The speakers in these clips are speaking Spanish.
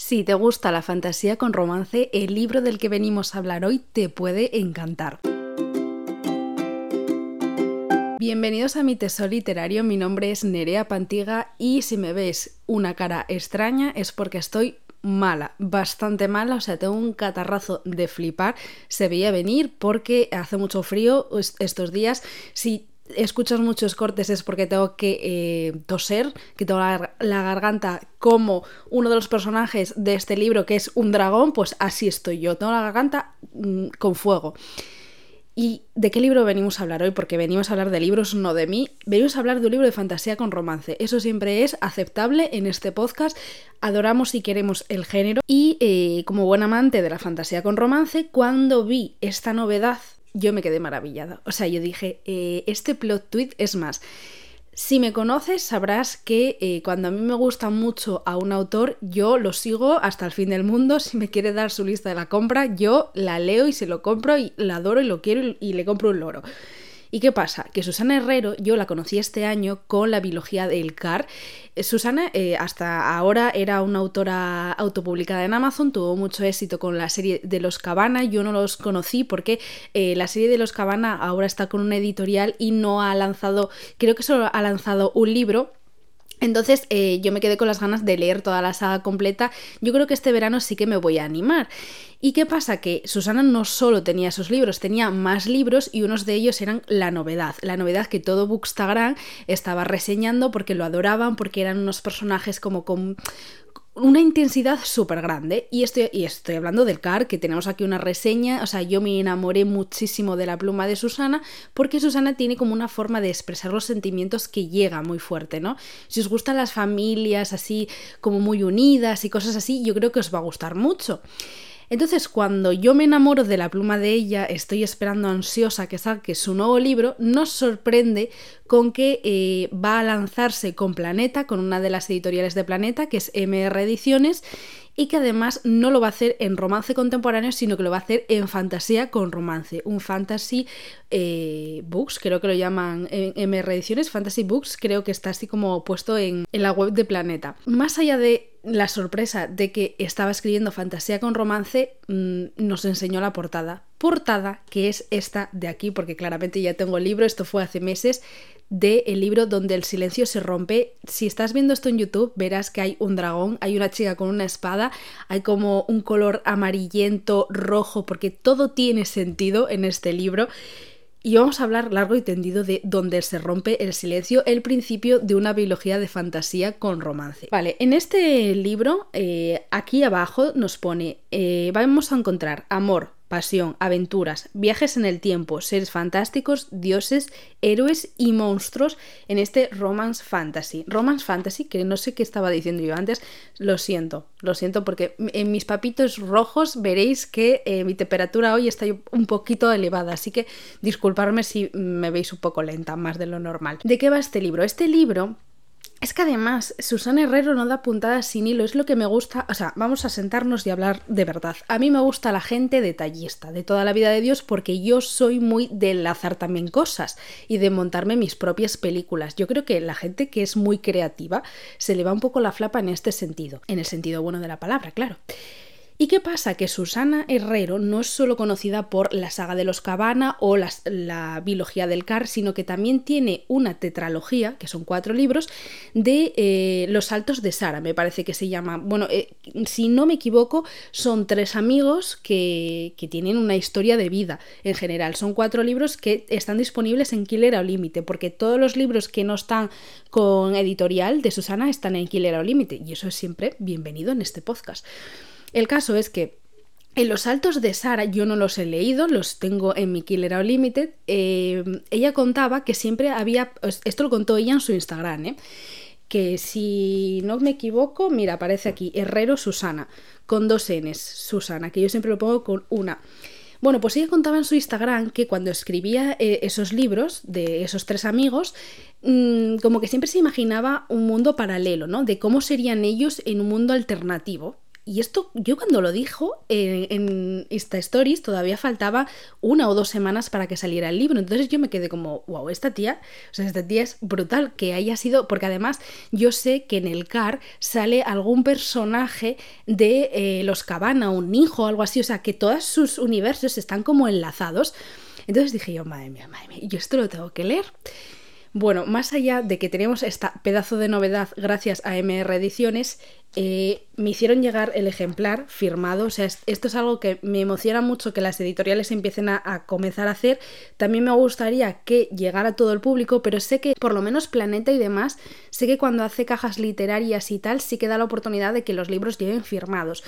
Si te gusta la fantasía con romance, el libro del que venimos a hablar hoy te puede encantar. Bienvenidos a mi tesoro literario, mi nombre es Nerea Pantiga y si me ves una cara extraña es porque estoy mala, bastante mala, o sea, tengo un catarrazo de flipar, se veía venir porque hace mucho frío estos días, si escuchas muchos cortes es porque tengo que eh, toser, que tengo la, garganta como uno de los personajes de este libro que es un dragón, pues así estoy yo, tengo la garganta mm, con fuego. ¿Y de qué libro venimos a hablar hoy? Porque venimos a hablar de libros, no de mí. Venimos a hablar de un libro de fantasía con romance. Eso siempre es aceptable en este podcast. Adoramos y queremos el género. Y eh, como buen amante de la fantasía con romance, cuando vi esta novedad yo me quedé maravillada. O sea, yo dije, eh, este plot tweet es más. Si me conoces, sabrás que eh, cuando a mí me gusta mucho a un autor, yo lo sigo hasta el fin del mundo. Si me quiere dar su lista de la compra, yo la leo y se lo compro y la adoro y lo quiero y le compro un loro. ¿Y qué pasa? Que Susana Herrero yo la conocí este año con la biología del CAR. Eh, Susana eh, hasta ahora era una autora autopublicada en Amazon, tuvo mucho éxito con la serie de los Cabana, yo no los conocí porque eh, la serie de los Cabana ahora está con una editorial y no ha lanzado, creo que solo ha lanzado un libro entonces eh, yo me quedé con las ganas de leer toda la saga completa. Yo creo que este verano sí que me voy a animar. ¿Y qué pasa? Que Susana no solo tenía esos libros, tenía más libros y unos de ellos eran la novedad. La novedad que todo Bookstagram estaba reseñando porque lo adoraban, porque eran unos personajes como con, una intensidad súper grande. Y estoy, y estoy hablando del CAR, que tenemos aquí una reseña. O sea, yo me enamoré muchísimo de la pluma de Susana, porque Susana tiene como una forma de expresar los sentimientos que llega muy fuerte, ¿no? Si os gustan las familias así, como muy unidas y cosas así, yo creo que os va a gustar mucho. Entonces, cuando yo me enamoro de la pluma de ella, estoy esperando ansiosa que saque su nuevo libro, nos sorprende con que eh, va a lanzarse con Planeta, con una de las editoriales de Planeta, que es MR Ediciones, y que además no lo va a hacer en romance contemporáneo, sino que lo va a hacer en fantasía con romance. Un fantasy eh, books, creo que lo llaman en MR Ediciones, fantasy books, creo que está así como puesto en, en la web de Planeta. Más allá de la sorpresa de que estaba escribiendo fantasía con romance, mm, nos enseñó la portada. Portada que es esta de aquí, porque claramente ya tengo el libro, esto fue hace meses, de el libro donde el silencio se rompe. Si estás viendo esto en YouTube, verás que hay un dragón, hay una chica con una espada, hay como un color amarillento, rojo, porque todo tiene sentido en este libro. Y vamos a hablar largo y tendido de donde se rompe el silencio, el principio de una biología de fantasía con romance. Vale, en este libro, eh, aquí abajo nos pone, eh, vamos a encontrar amor, pasión, aventuras, viajes en el tiempo, seres fantásticos, dioses, héroes y monstruos en este romance fantasy. Romance fantasy, que no sé qué estaba diciendo yo antes, lo siento, lo siento porque en mis papitos rojos veréis que eh, mi temperatura hoy está un poquito elevada, así que disculparme si me veis un poco lenta, más de lo normal. ¿De qué va este libro? Este libro es que además, Susana Herrero no da puntadas sin hilo, es lo que me gusta, o sea, vamos a sentarnos y hablar de verdad. A mí me gusta la gente detallista, de toda la vida de Dios, porque yo soy muy de enlazar también cosas y de montarme mis propias películas. Yo creo que la gente que es muy creativa se le va un poco la flapa en este sentido, en el sentido bueno de la palabra, claro. ¿Y qué pasa? Que Susana Herrero no es solo conocida por la saga de los Cabana o la biología del Car, sino que también tiene una tetralogía, que son cuatro libros, de eh, Los Saltos de Sara, me parece que se llama. Bueno, eh, si no me equivoco, son tres amigos que, tienen una historia de vida en general. Son cuatro libros que están disponibles en Killer o Límite, porque todos los libros que no están con editorial de Susana están en Killer o Límite, y eso es siempre bienvenido en este podcast. El caso es que en los saltos de Sara yo no los he leído, los tengo en mi Killer Unlimited. Eh, ella contaba que siempre había, esto lo contó ella en su Instagram, ¿eh? que si no me equivoco, mira, aparece aquí Herrero Susana, con dos Ns, Susana, que yo siempre lo pongo con una. Bueno, pues ella contaba en su Instagram que cuando escribía eh, esos libros de esos tres amigos, mm, como que siempre se imaginaba un mundo paralelo, ¿no? De cómo serían ellos en un mundo alternativo y esto, yo cuando lo dijo en, esta Stories, todavía faltaba una o dos semanas para que saliera el libro. Entonces yo me quedé como, wow, esta tía, o sea, esta tía es brutal que haya sido, porque además yo sé que en el CAR sale algún personaje de eh, los Cabana, un hijo algo así, o sea, que todos sus universos están como enlazados. Entonces dije yo, madre mía, madre mía, yo esto lo tengo que leer. Bueno, más allá de que tenemos esta pedazo de novedad gracias a MR Ediciones, eh, me hicieron llegar el ejemplar firmado. O sea, esto es algo que me emociona mucho que las editoriales empiecen a, comenzar a hacer. También me gustaría que llegara a todo el público, pero sé que por lo menos Planeta y demás, sé que cuando hace cajas literarias y tal, sí que da la oportunidad de que los libros lleguen firmados.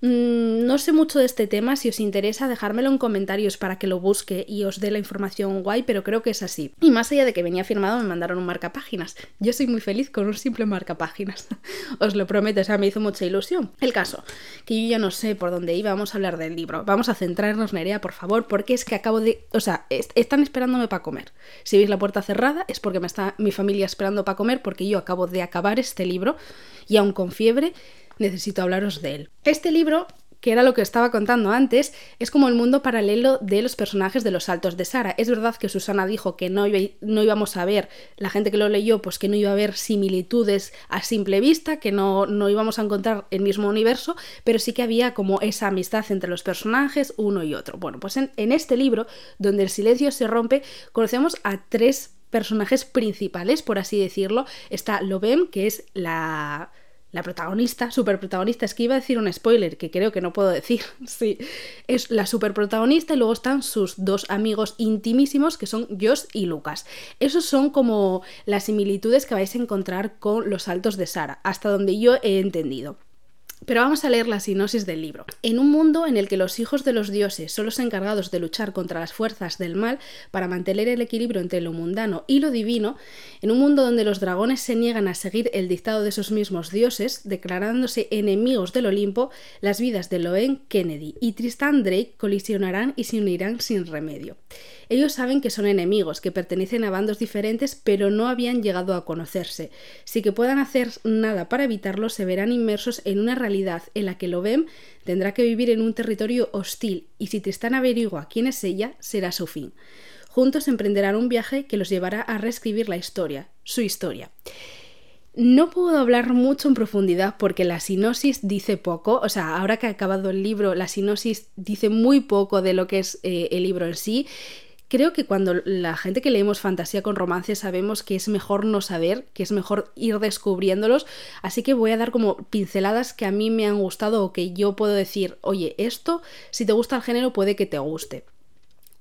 Mm, no sé mucho de este tema, si os interesa dejármelo en comentarios para que lo busque y os dé la información guay, pero creo que es así. Y más allá de que venía firmado, me mandaron un marcapáginas. Yo soy muy feliz con un simple marcapáginas. os lo prometo, o sea, me hizo mucha ilusión. El caso, que yo ya no sé por dónde iba, vamos a hablar del libro. Vamos a centrarnos, Nerea, por favor, porque es que acabo de... O sea, están esperándome para comer. Si veis la puerta cerrada es porque me está mi familia esperando para comer porque yo acabo de acabar este libro y aún con fiebre necesito hablaros de él. Este libro que era lo que estaba contando antes, es como el mundo paralelo de los personajes de los saltos de Sara. Es verdad que Susana dijo que no, no, íbamos a ver, la gente que lo leyó, pues que no iba a haber similitudes a simple vista, que no, no íbamos a encontrar el mismo universo, pero sí que había como esa amistad entre los personajes, uno y otro. Bueno, pues en, en este libro, donde el silencio se rompe, conocemos a tres personajes principales, por así decirlo. Está Lobem, que es la la protagonista, superprotagonista, es que iba a decir un spoiler que creo que no puedo decir, sí, es la superprotagonista y luego están sus dos amigos intimísimos que son Josh y Lucas. Esos son como las similitudes que vais a encontrar con los saltos de Sara, hasta donde yo he entendido. Pero vamos a leer la sinosis del libro. En un mundo en el que los hijos de los dioses son los encargados de luchar contra las fuerzas del mal para mantener el equilibrio entre lo mundano y lo divino, en un mundo donde los dragones se niegan a seguir el dictado de esos mismos dioses, declarándose enemigos del Olimpo, las vidas de Loen Kennedy y Tristan Drake colisionarán y se unirán sin remedio. Ellos saben que son enemigos, que pertenecen a bandos diferentes, pero no habían llegado a conocerse. Si que puedan hacer nada para evitarlo, se verán inmersos en una realidad en la que lo ven tendrá que vivir en un territorio hostil, y si Tristán averigua quién es ella, será su fin. Juntos emprenderán un viaje que los llevará a reescribir la historia, su historia. No puedo hablar mucho en profundidad porque la sinosis dice poco, o sea, ahora que ha acabado el libro, la sinosis dice muy poco de lo que es eh, el libro en sí. Creo que cuando la gente que leemos fantasía con romance sabemos que es mejor no saber, que es mejor ir descubriéndolos, así que voy a dar como pinceladas que a mí me han gustado o que yo puedo decir, oye, esto, si te gusta el género, puede que te guste.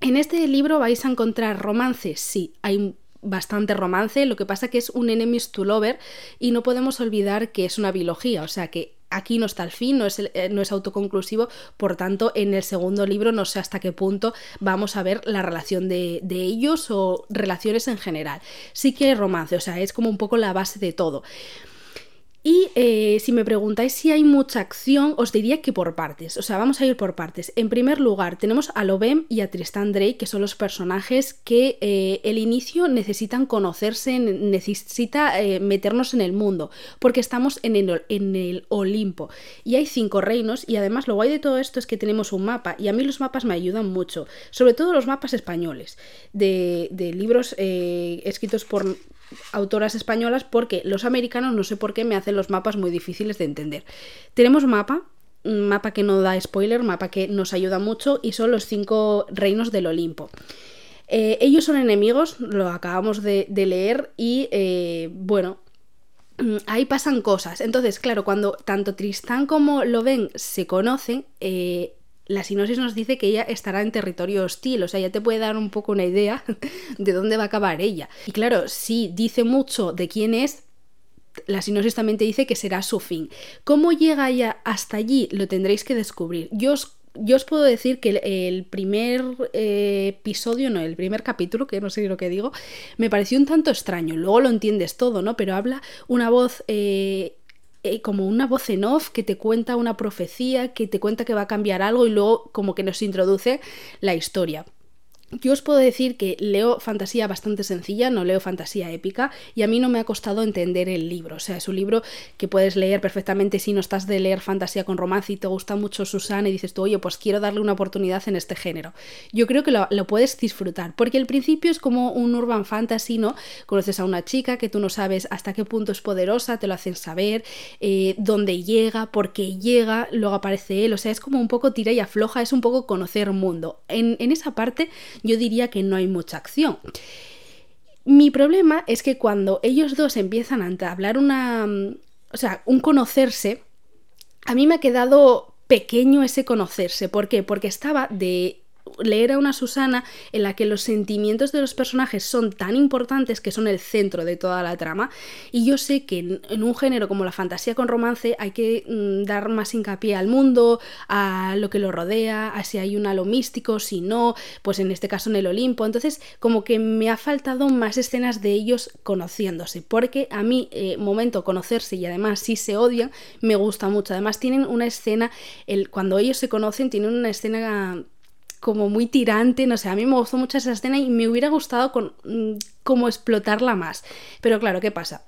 En este libro vais a encontrar romances, sí, hay bastante romance, lo que pasa que es un enemies to lover y no podemos olvidar que es una biología, o sea que aquí no está el fin, no es, eh, no es autoconclusivo, por tanto en el segundo libro no sé hasta qué punto vamos a ver la relación de, de ellos o relaciones en general. Sí que hay romance, o sea, es como un poco la base de todo. Y eh, si me preguntáis si hay mucha acción, os diría que por partes. O sea, vamos a ir por partes. En primer lugar, tenemos a Lobem y a Tristan Drake, que son los personajes que eh, el inicio necesitan conocerse, necesita eh, meternos en el mundo, porque estamos en el, en el Olimpo. Y hay cinco reinos, y además lo guay de todo esto es que tenemos un mapa, y a mí los mapas me ayudan mucho, sobre todo los mapas españoles, de, de libros escritos por autoras españolas porque los americanos no sé por qué me hacen los mapas muy difíciles de entender. Tenemos mapa, mapa que no da spoiler, mapa que nos ayuda mucho y son los cinco reinos del Olimpo. Eh, ellos son enemigos, lo acabamos de, leer y eh, bueno, ahí pasan cosas. Entonces, claro, cuando tanto Tristán como Loven se conocen, eh, la sinosis nos dice que ella estará en territorio hostil, o sea, ya te puede dar un poco una idea de dónde va a acabar ella. Y claro, si dice mucho de quién es, la sinosis también te dice que será su fin. ¿Cómo llega ella hasta allí? Lo tendréis que descubrir. Yo os, yo os puedo decir que el, primer eh, episodio, no, el primer capítulo, que no sé lo que digo, me pareció un tanto extraño. Luego lo entiendes todo, ¿no? Pero habla una voz eh, eh, como una voz en off que te cuenta una profecía, que te cuenta que va a cambiar algo y luego como que nos introduce la historia. Yo os puedo decir que leo fantasía bastante sencilla, no leo fantasía épica y a mí no me ha costado entender el libro. O sea, es un libro que puedes leer perfectamente si no estás de leer fantasía con romance y te gusta mucho Susana y dices tú, oye, pues quiero darle una oportunidad en este género. Yo creo que lo, puedes disfrutar porque al principio es como un urban fantasy, ¿no? Conoces a una chica que tú no sabes hasta qué punto es poderosa, te lo hacen saber, eh, dónde llega, por qué llega, luego aparece él. O sea, es como un poco tira y afloja, es un poco conocer mundo. En, en esa parte yo diría que no hay mucha acción. Mi problema es que cuando ellos dos empiezan a hablar una... Mm, o sea, un conocerse, a mí me ha quedado pequeño ese conocerse. ¿Por qué? Porque estaba de leer a una Susana en la que los sentimientos de los personajes son tan importantes que son el centro de toda la trama y yo sé que en, un género como la fantasía con romance hay que mm, dar más hincapié al mundo, a lo que lo rodea, a si hay un halo místico, si no, pues en este caso en el Olimpo, entonces como que me ha faltado más escenas de ellos conociéndose, porque a mí eh, momento conocerse y además si se odian me gusta mucho, además tienen una escena, el, cuando ellos se conocen tienen una escena como muy tirante, no sé, a mí me gustó mucho esa escena y me hubiera gustado con, mm, como explotarla más. Pero claro, ¿qué pasa?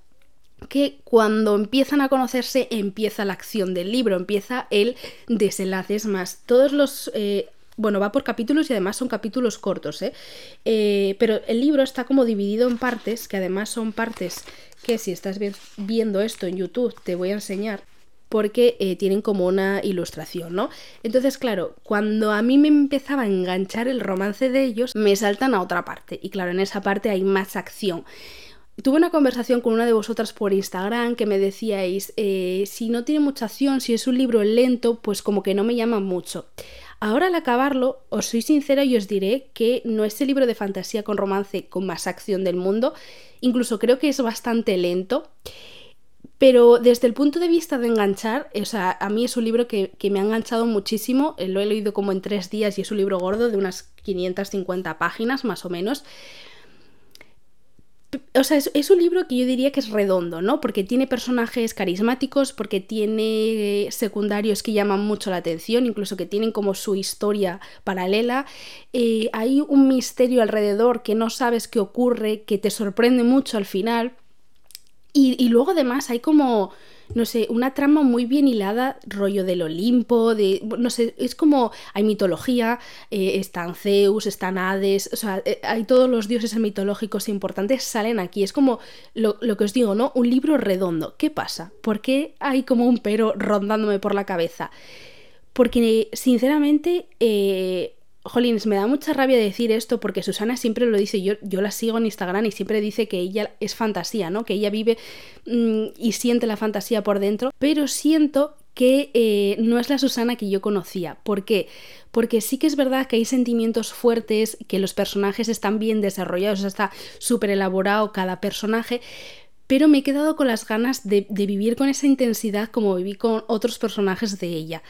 que cuando empiezan a conocerse empieza la acción del libro, empieza el desenlace. Es más, todos los... Eh, bueno, va por capítulos y además son capítulos cortos, ¿eh? ¿eh? Pero el libro está como dividido en partes, que además son partes que si estás viendo esto en YouTube te voy a enseñar porque eh, tienen como una ilustración, ¿no? Entonces, claro, cuando a mí me empezaba a enganchar el romance de ellos, me saltan a otra parte. Y claro, en esa parte hay más acción. Tuve una conversación con una de vosotras por Instagram que me decíais, eh, si no tiene mucha acción, si es un libro lento, pues como que no me llama mucho. Ahora al acabarlo, os soy sincera y os diré que no es el libro de fantasía con romance con más acción del mundo, incluso creo que es bastante lento. Pero desde el punto de vista de enganchar, o sea, a mí es un libro que, me ha enganchado muchísimo, eh, lo he leído como en tres días y es un libro gordo de unas 550 páginas más o menos. O sea, es, un libro que yo diría que es redondo, ¿no? Porque tiene personajes carismáticos, porque tiene secundarios que llaman mucho la atención, incluso que tienen como su historia paralela. Eh, hay un misterio alrededor que no sabes qué ocurre, que te sorprende mucho al final. Y, luego además hay como, no sé, una trama muy bien hilada, rollo del Olimpo, de, no sé, es como, hay mitología, eh, están Zeus, están Hades, o sea, eh, hay todos los dioses mitológicos importantes salen aquí, es como lo, lo, que os digo, ¿no? Un libro redondo. ¿Qué pasa? ¿Por qué hay como un pero rondándome por la cabeza? Porque, sinceramente, eh, Jolines, me da mucha rabia decir esto porque Susana siempre lo dice, yo, yo la sigo en Instagram y siempre dice que ella es fantasía, ¿no? Que ella vive mm, y siente la fantasía por dentro, pero siento que eh, no es la Susana que yo conocía. ¿Por qué? Porque sí que es verdad que hay sentimientos fuertes, que los personajes están bien desarrollados, está súper elaborado cada personaje, pero me he quedado con las ganas de, de vivir con esa intensidad como viví con otros personajes de ella.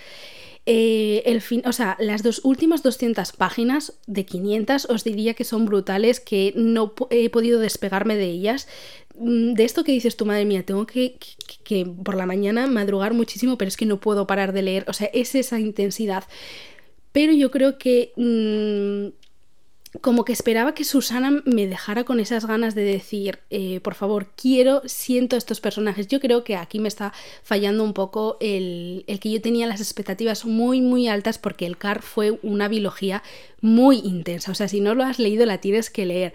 Eh, el fin, o sea, las dos últimas 200 páginas de 500 os diría que son brutales, que no he podido despegarme de ellas. Mm, de esto que dices tu madre mía, tengo que, que, por la mañana madrugar muchísimo, pero es que no puedo parar de leer. O sea, es esa intensidad. Pero yo creo que mm, como que esperaba que Susana me dejara con esas ganas de decir, eh, por favor, quiero, siento estos personajes. Yo creo que aquí me está fallando un poco el, el, que yo tenía las expectativas muy, muy altas porque el CAR fue una biología muy intensa. O sea, si no lo has leído, la tienes que leer.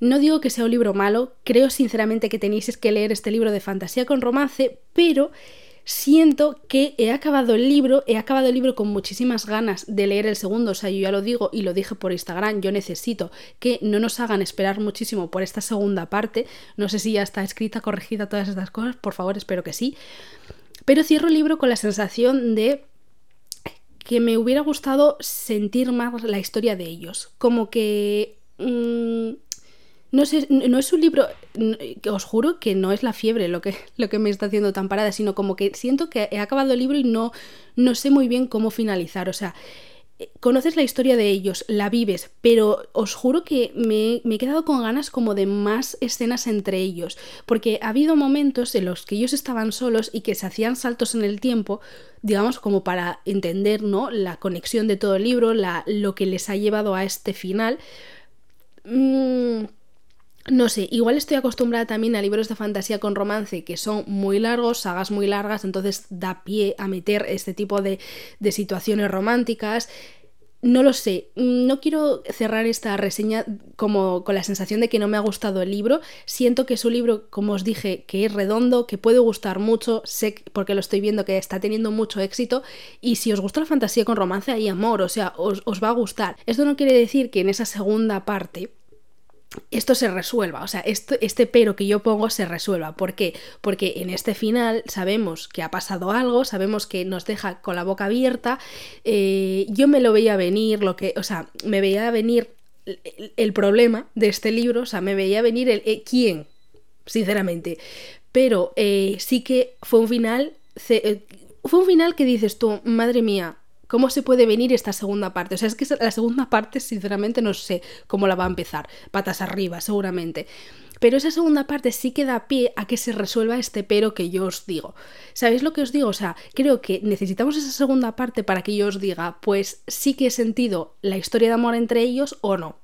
No digo que sea un libro malo, creo sinceramente que tenéis que leer este libro de fantasía con romance, pero siento que he acabado el libro, he acabado el libro con muchísimas ganas de leer el segundo, o sea, yo ya lo digo y lo dije por Instagram, yo necesito que no nos hagan esperar muchísimo por esta segunda parte, no sé si ya está escrita, corregida, todas estas cosas, por favor, espero que sí, pero cierro el libro con la sensación de que me hubiera gustado sentir más la historia de ellos, como que... Mm, no, sé, no es un libro, os juro que no es la fiebre lo que, lo que me está haciendo tan parada, sino como que siento que he acabado el libro y no, no sé muy bien cómo finalizar. O sea, conoces la historia de ellos, la vives, pero os juro que me, me, he quedado con ganas como de más escenas entre ellos, porque ha habido momentos en los que ellos estaban solos y que se hacían saltos en el tiempo, digamos como para entender ¿no? la conexión de todo el libro, la, lo que les ha llevado a este final. Mm, no sé, igual estoy acostumbrada también a libros de fantasía con romance que son muy largos, sagas muy largas, entonces da pie a meter este tipo de, de situaciones románticas. No lo sé, no quiero cerrar esta reseña como con la sensación de que no me ha gustado el libro. Siento que es un libro, como os dije, que es redondo, que puede gustar mucho, sé porque lo estoy viendo que está teniendo mucho éxito y si os gusta la fantasía con romance hay amor, o sea, os, os va a gustar. Esto no quiere decir que en esa segunda parte esto se resuelva, o sea, este pero que yo pongo se resuelva. ¿Por qué? Porque en este final sabemos que ha pasado algo, sabemos que nos deja con la boca abierta. Eh, yo me lo veía venir, lo que, o sea, me veía venir el, problema de este libro, o sea, me veía venir el eh, quién, sinceramente. Pero eh, sí que fue un final, fue un final que dices tú, madre mía, ¿Cómo se puede venir esta segunda parte? O sea, es que la segunda parte, sinceramente, no sé cómo la va a empezar. Patas arriba, seguramente. Pero esa segunda parte sí que da pie a que se resuelva este pero que yo os digo. ¿Sabéis lo que os digo? O sea, creo que necesitamos esa segunda parte para que yo os diga, pues sí que he sentido la historia de amor entre ellos o no.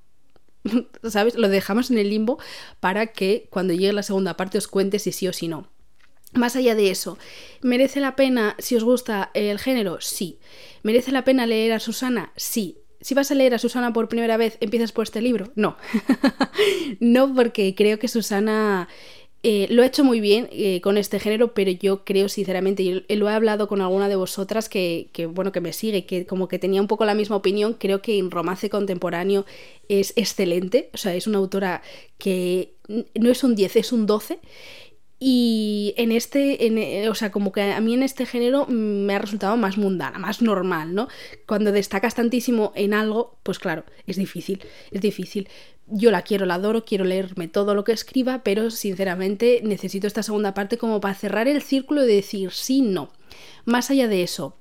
¿Sabes? Lo dejamos en el limbo para que cuando llegue la segunda parte os cuente si sí o si no. Más allá de eso, ¿merece la pena si os gusta el género? Sí. ¿Merece la pena leer a Susana? Sí. Si vas a leer a Susana por primera vez, ¿empiezas por este libro? No. no, porque creo que Susana eh, lo ha hecho muy bien eh, con este género, pero yo creo sinceramente, y lo he hablado con alguna de vosotras que, que, bueno, que me sigue, que como que tenía un poco la misma opinión, creo que en romance contemporáneo es excelente, o sea, es una autora que no es un 10, es un 12 y en este, en, eh, o sea, como que a mí en este género me ha resultado más mundana, más normal, ¿no? Cuando destacas tantísimo en algo, pues claro, es difícil, es difícil. Yo la quiero, la adoro, quiero leerme todo lo que escriba, pero sinceramente necesito esta segunda parte como para cerrar el círculo y decir sí, no. Más allá de eso,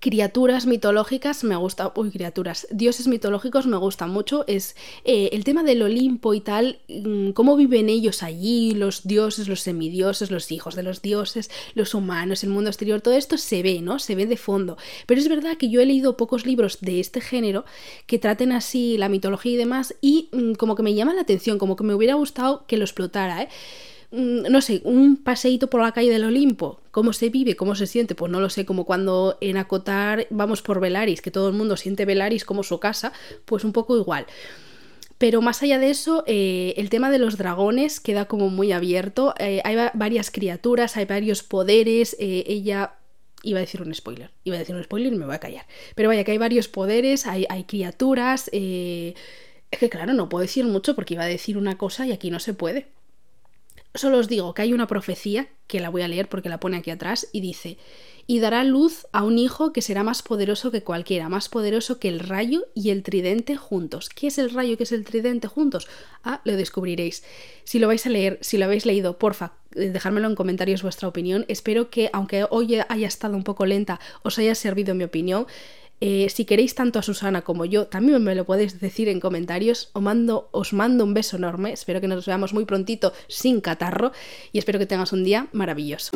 criaturas mitológicas me gusta, uy, criaturas, dioses mitológicos me gustan mucho, es eh, el tema del Olimpo y tal, mm, cómo viven ellos allí, los dioses, los semidioses, los hijos de los dioses, los humanos, el mundo exterior, todo esto se ve, ¿no? Se ve de fondo. Pero es verdad que yo he leído pocos libros de este género que traten así la mitología y demás y mm, como que me llama la atención, como que me hubiera gustado que lo explotara, ¿eh? Mm, no sé, un paseíto por la calle del Olimpo, ¿cómo se vive? ¿Cómo se siente? Pues no lo sé, como cuando en Acotar vamos por Velaris, que todo el mundo siente Velaris como su casa, pues un poco igual. Pero más allá de eso, eh, el tema de los dragones queda como muy abierto. Eh, hay varias criaturas, hay varios poderes. Eh, ella. Iba a decir un spoiler. Iba a decir un spoiler y me voy a callar. Pero vaya, que hay varios poderes, hay, hay criaturas. Es que claro, no puedo decir mucho porque iba a decir una cosa y aquí no se puede. Solo os digo que hay una profecía, que la voy a leer porque la pone aquí atrás, y dice, y dará luz a un hijo que será más poderoso que cualquiera, más poderoso que el rayo y el tridente juntos. ¿Qué es el rayo qué es el tridente juntos? Ah, lo descubriréis. Si lo vais a leer, si lo habéis leído, porfa, eh, dejármelo en comentarios vuestra opinión. Espero que, aunque hoy haya estado un poco lenta, os haya servido mi opinión. Eh, si queréis tanto a Susana como yo, también me lo podéis decir en comentarios. Os mando, os mando un beso enorme. Espero que nos veamos muy prontito sin catarro y espero que tengas un día maravilloso.